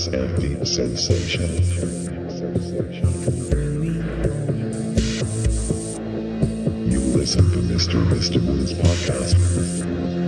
trance and deep sensation. You listen to Mr. Mr. Podcast.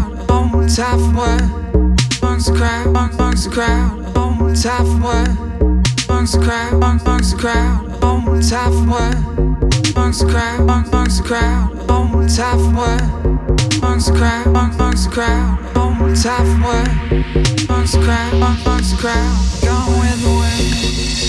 Tough on top? Amongst the crowd, amongst the crowd, on top? Amongst the crowd, amongst the crowd, on top? Amongst the crowd, amongst the crowd, on top? Amongst the crowd, amongst the crowd, gone with the wind.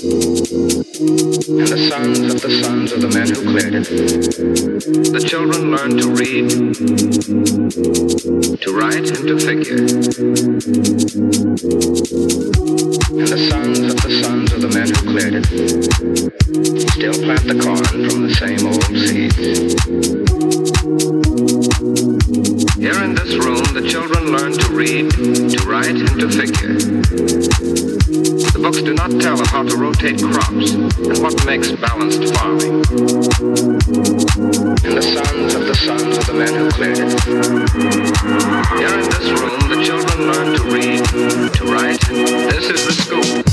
And the sons of the sons of the men who cleared it. The children learned to read, to write, and to figure. And the sons of the sons of the men who cleared it still plant the corn from the same old seeds. Here in this room, the children learn to read, to write, and to figure. Books do not tell how to rotate crops and what makes balanced farming. And the sons of the sons of the men who cleared it. Here in this room, the children learn to read, to write. This is the school.